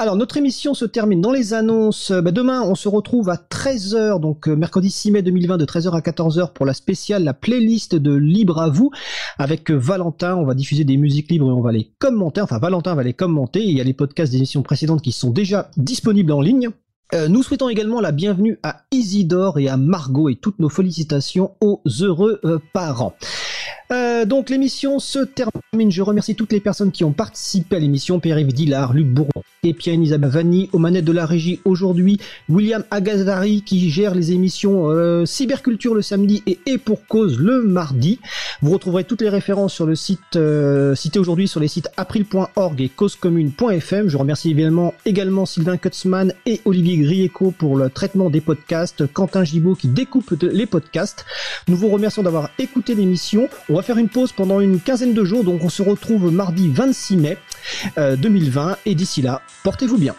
Alors, notre émission se termine dans les annonces. Bah, demain, on se retrouve à 13h, donc euh, mercredi 6 mai 2020, de 13h à 14h pour la spéciale, la playlist de Libre à vous, avec euh, Valentin. On va diffuser des musiques libres et on va les commenter. Enfin, Valentin va les commenter. Il y a les podcasts des émissions précédentes qui sont déjà disponibles en ligne. Euh, nous souhaitons également la bienvenue à Isidore et à Margot et toutes nos félicitations aux heureux parents. Euh, donc l'émission se termine. Je remercie toutes les personnes qui ont participé à l'émission. Pierre-Yves Dillard, Luc Bourron et Pierre Isabelle Vanni aux manettes de la régie aujourd'hui. William Agazari qui gère les émissions euh, Cyberculture le samedi et Et pour cause le mardi. Vous retrouverez toutes les références sur le site euh, cité aujourd'hui sur les sites april.org et causecommune.fm. Je remercie évidemment également Sylvain Kutzmann et Olivier Grieco pour le traitement des podcasts. Quentin Gibaud qui découpe les podcasts. Nous vous remercions d'avoir écouté l'émission. On va faire une pause pendant une quinzaine de jours, donc on se retrouve mardi 26 mai 2020. Euh, et d'ici là, portez-vous bien.